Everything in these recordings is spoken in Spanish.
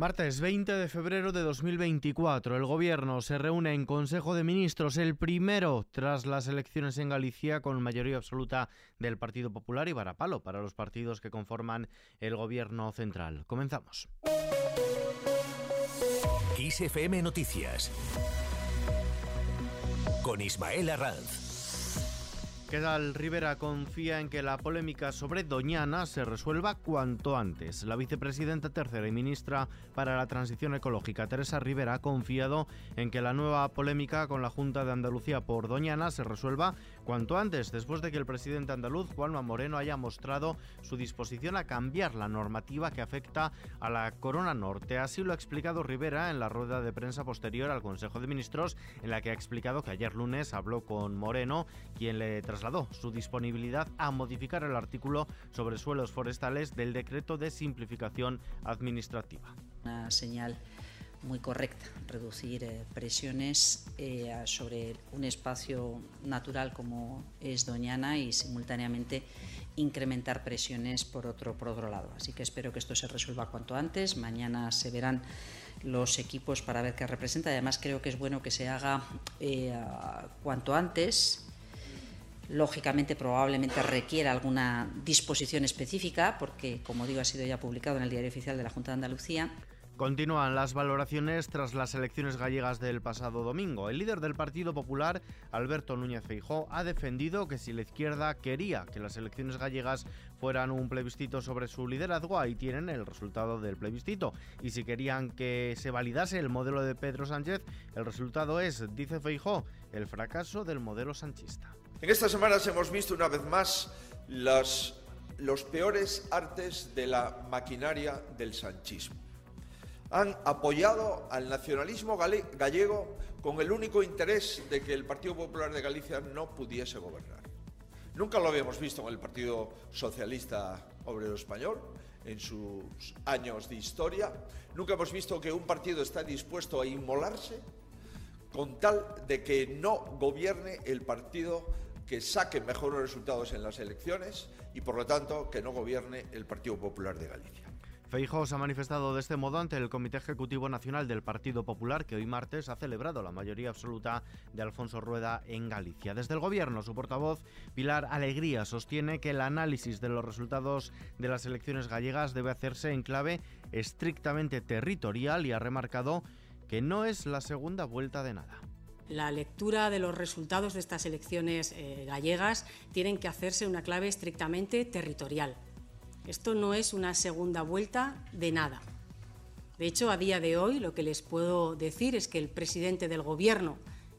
Martes 20 de febrero de 2024, el Gobierno se reúne en Consejo de Ministros, el primero tras las elecciones en Galicia con mayoría absoluta del Partido Popular y varapalo para los partidos que conforman el Gobierno central. Comenzamos. Noticias con Ismael Arranz. ¿Qué tal? Rivera confía en que la polémica sobre Doñana se resuelva cuanto antes. La vicepresidenta tercera y ministra para la Transición Ecológica, Teresa Rivera, ha confiado en que la nueva polémica con la Junta de Andalucía por Doñana se resuelva cuanto antes, después de que el presidente andaluz, Juanma Moreno, haya mostrado su disposición a cambiar la normativa que afecta a la Corona Norte. Así lo ha explicado Rivera en la rueda de prensa posterior al Consejo de Ministros, en la que ha explicado que ayer lunes habló con Moreno, quien le trasladó su disponibilidad a modificar el artículo sobre suelos forestales del decreto de simplificación administrativa. Una señal muy correcta, reducir eh, presiones eh, sobre un espacio natural como es Doñana y simultáneamente incrementar presiones por otro, por otro lado. Así que espero que esto se resuelva cuanto antes. Mañana se verán los equipos para ver qué representa. Además creo que es bueno que se haga eh, cuanto antes. Lógicamente, probablemente requiera alguna disposición específica, porque, como digo, ha sido ya publicado en el Diario Oficial de la Junta de Andalucía. Continúan las valoraciones tras las elecciones gallegas del pasado domingo. El líder del Partido Popular, Alberto Núñez Feijó, ha defendido que si la izquierda quería que las elecciones gallegas fueran un plebiscito sobre su liderazgo, ahí tienen el resultado del plebiscito. Y si querían que se validase el modelo de Pedro Sánchez, el resultado es, dice Feijó, el fracaso del modelo sanchista. En estas semanas hemos visto una vez más los, los peores artes de la maquinaria del sanchismo han apoyado al nacionalismo gallego con el único interés de que el Partido Popular de Galicia no pudiese gobernar. Nunca lo habíamos visto en el Partido Socialista Obrero Español, en sus años de historia. Nunca hemos visto que un partido está dispuesto a inmolarse con tal de que no gobierne el partido que saque mejores resultados en las elecciones y, por lo tanto, que no gobierne el Partido Popular de Galicia. Feijóo se ha manifestado de este modo ante el Comité Ejecutivo Nacional del Partido Popular, que hoy martes ha celebrado la mayoría absoluta de Alfonso Rueda en Galicia. Desde el Gobierno, su portavoz, Pilar Alegría, sostiene que el análisis de los resultados de las elecciones gallegas debe hacerse en clave estrictamente territorial y ha remarcado que no es la segunda vuelta de nada la lectura de los resultados de estas elecciones eh, gallegas tienen que hacerse en una clave estrictamente territorial. Esto no es una segunda vuelta de nada. De hecho, a día de hoy lo que les puedo decir es que el presidente del Gobierno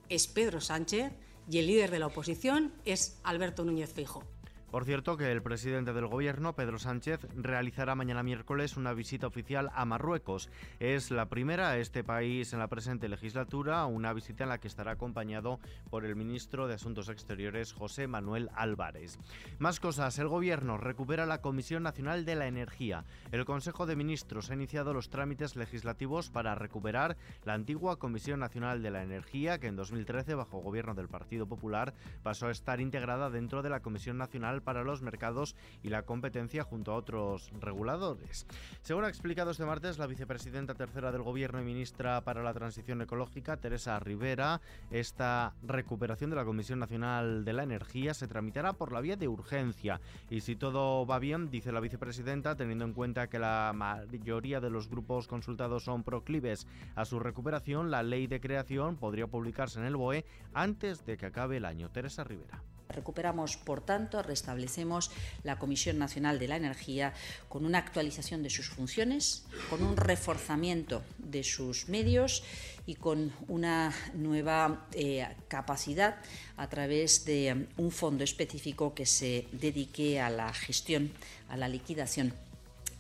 es Pedro Sánchez y el líder de la oposición es Alberto Núñez Fijo. Por cierto, que el presidente del gobierno, Pedro Sánchez, realizará mañana miércoles una visita oficial a Marruecos. Es la primera a este país en la presente legislatura, una visita en la que estará acompañado por el ministro de Asuntos Exteriores, José Manuel Álvarez. Más cosas, el gobierno recupera la Comisión Nacional de la Energía. El Consejo de Ministros ha iniciado los trámites legislativos para recuperar la antigua Comisión Nacional de la Energía, que en 2013, bajo gobierno del Partido Popular, pasó a estar integrada dentro de la Comisión Nacional para los Mercados y la Competencia junto a otros reguladores. Según ha explicado este martes la vicepresidenta tercera del Gobierno y ministra para la Transición Ecológica, Teresa Rivera, esta recuperación de la Comisión Nacional de la Energía se tramitará por la vía de urgencia y si todo va bien, dice la vicepresidenta, teniendo en cuenta que la mayoría de los grupos consultados son proclives a su recuperación, la ley de creación podría publicarse en el BOE antes de que acabe el año. Teresa Rivera. Recuperamos, por tanto, restablecemos la Comisión Nacional de la Energía con una actualización de sus funciones, con un reforzamiento de sus medios y con una nueva eh, capacidad a través de un fondo específico que se dedique a la gestión, a la liquidación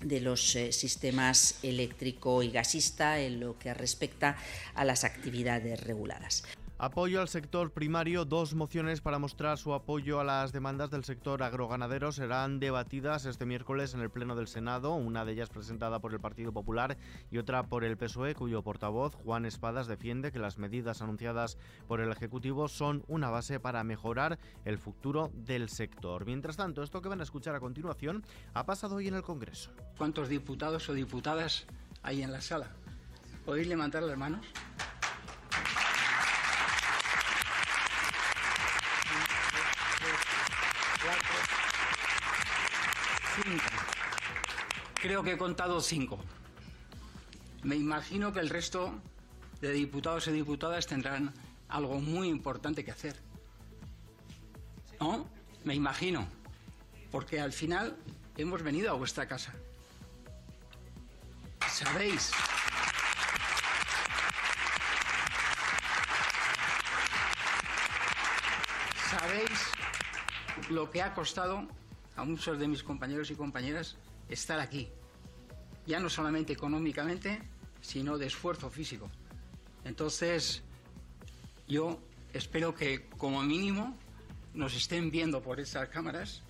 de los eh, sistemas eléctrico y gasista en lo que respecta a las actividades reguladas. Apoyo al sector primario. Dos mociones para mostrar su apoyo a las demandas del sector agroganadero serán debatidas este miércoles en el Pleno del Senado, una de ellas presentada por el Partido Popular y otra por el PSOE, cuyo portavoz, Juan Espadas, defiende que las medidas anunciadas por el Ejecutivo son una base para mejorar el futuro del sector. Mientras tanto, esto que van a escuchar a continuación ha pasado hoy en el Congreso. ¿Cuántos diputados o diputadas ahí en la sala. ¿Podéis levantar las manos? Creo que he contado cinco. Me imagino que el resto de diputados y diputadas tendrán algo muy importante que hacer. ¿No? Me imagino. Porque al final hemos venido a vuestra casa. ¿Sabéis? ¿Sabéis lo que ha costado a muchos de mis compañeros y compañeras estar aquí? Ya no solamente económicamente, sino de esfuerzo físico. Entonces, yo espero que como mínimo nos estén viendo por esas cámaras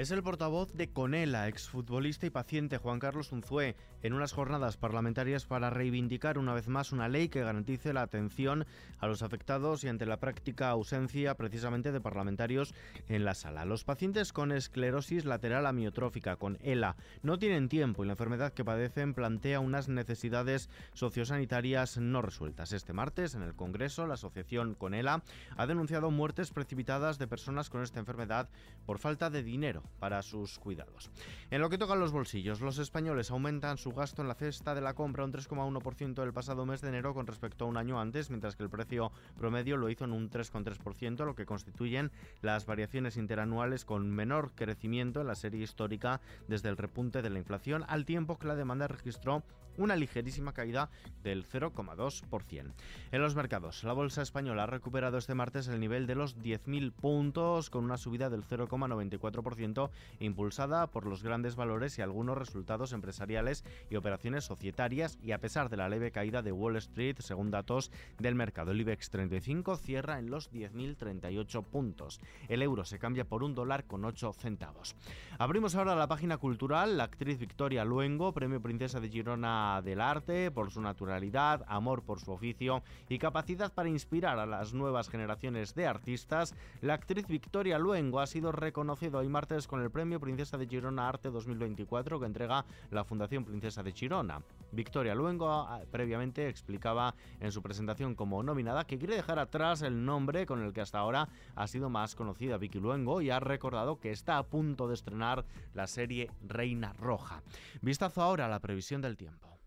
es el portavoz de Conela, exfutbolista y paciente Juan Carlos Unzué, en unas jornadas parlamentarias para reivindicar una vez más una ley que garantice la atención a los afectados y ante la práctica ausencia precisamente de parlamentarios en la sala. Los pacientes con esclerosis lateral amiotrófica, con ELA, no tienen tiempo y la enfermedad que padecen plantea unas necesidades sociosanitarias no resueltas. Este martes, en el Congreso, la asociación Conela ha denunciado muertes precipitadas de personas con esta enfermedad por falta de dinero para sus cuidados. En lo que toca a los bolsillos, los españoles aumentan su gasto en la cesta de la compra un 3,1% el pasado mes de enero con respecto a un año antes, mientras que el precio promedio lo hizo en un 3,3%, lo que constituyen las variaciones interanuales con menor crecimiento en la serie histórica desde el repunte de la inflación, al tiempo que la demanda registró una ligerísima caída del 0,2%. En los mercados, la bolsa española ha recuperado este martes el nivel de los 10.000 puntos con una subida del 0,94% impulsada por los grandes valores y algunos resultados empresariales y operaciones societarias y a pesar de la leve caída de Wall Street según datos del mercado. El IBEX 35 cierra en los 10.038 puntos. El euro se cambia por un dólar con 8 centavos. Abrimos ahora la página cultural. La actriz Victoria Luengo, Premio Princesa de Girona del arte, por su naturalidad, amor por su oficio y capacidad para inspirar a las nuevas generaciones de artistas, la actriz Victoria Luengo ha sido reconocida hoy martes con el Premio Princesa de Girona Arte 2024 que entrega la Fundación Princesa de Girona. Victoria Luengo ah, previamente explicaba en su presentación como nominada que quiere dejar atrás el nombre con el que hasta ahora ha sido más conocida Vicky Luengo y ha recordado que está a punto de estrenar la serie Reina Roja. Vistazo ahora a la previsión del tiempo.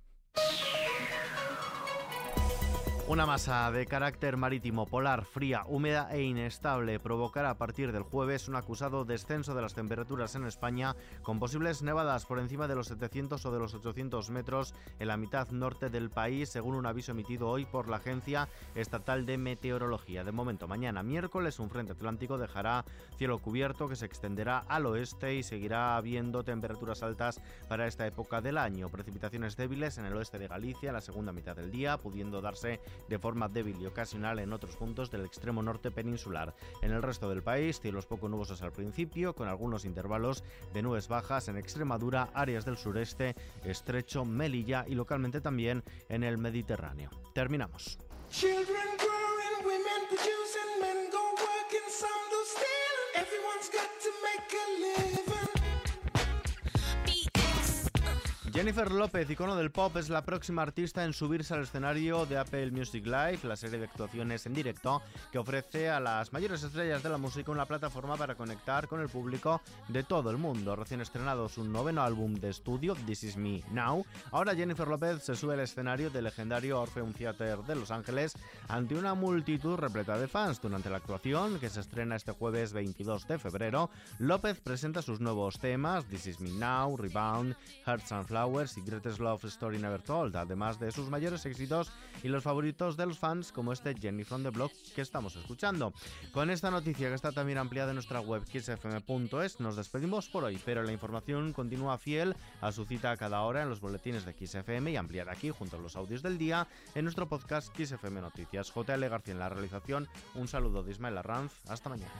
Una masa de carácter marítimo polar, fría, húmeda e inestable provocará a partir del jueves un acusado descenso de las temperaturas en España con posibles nevadas por encima de los 700 o de los 800 metros en la mitad norte del país, según un aviso emitido hoy por la Agencia Estatal de Meteorología. De momento, mañana miércoles, un frente atlántico dejará cielo cubierto que se extenderá al oeste y seguirá habiendo temperaturas altas para esta época del año. Precipitaciones débiles en el oeste de Galicia la segunda mitad del día, pudiendo darse de forma débil y ocasional en otros puntos del extremo norte peninsular. En el resto del país, cielos poco nubosos al principio, con algunos intervalos de nubes bajas en Extremadura, áreas del sureste, estrecho, Melilla y localmente también en el Mediterráneo. Terminamos. Jennifer López, icono del pop, es la próxima artista en subirse al escenario de Apple Music Live, la serie de actuaciones en directo que ofrece a las mayores estrellas de la música una plataforma para conectar con el público de todo el mundo. Recién estrenado su noveno álbum de estudio, This Is Me Now, ahora Jennifer López se sube al escenario del legendario Orpheum Theater de Los Ángeles ante una multitud repleta de fans. Durante la actuación, que se estrena este jueves 22 de febrero, López presenta sus nuevos temas, This Is Me Now, Rebound, Hearts and Flowers, y Greatest Love Story Never Told, además de sus mayores éxitos y los favoritos de los fans como este Jenny from the Block que estamos escuchando. Con esta noticia que está también ampliada en nuestra web xfm.es nos despedimos por hoy, pero la información continúa fiel a su cita cada hora en los boletines de XFM y ampliada aquí junto a los audios del día en nuestro podcast XFM Noticias. JL García en la realización, un saludo de Ismael Arranz, hasta mañana.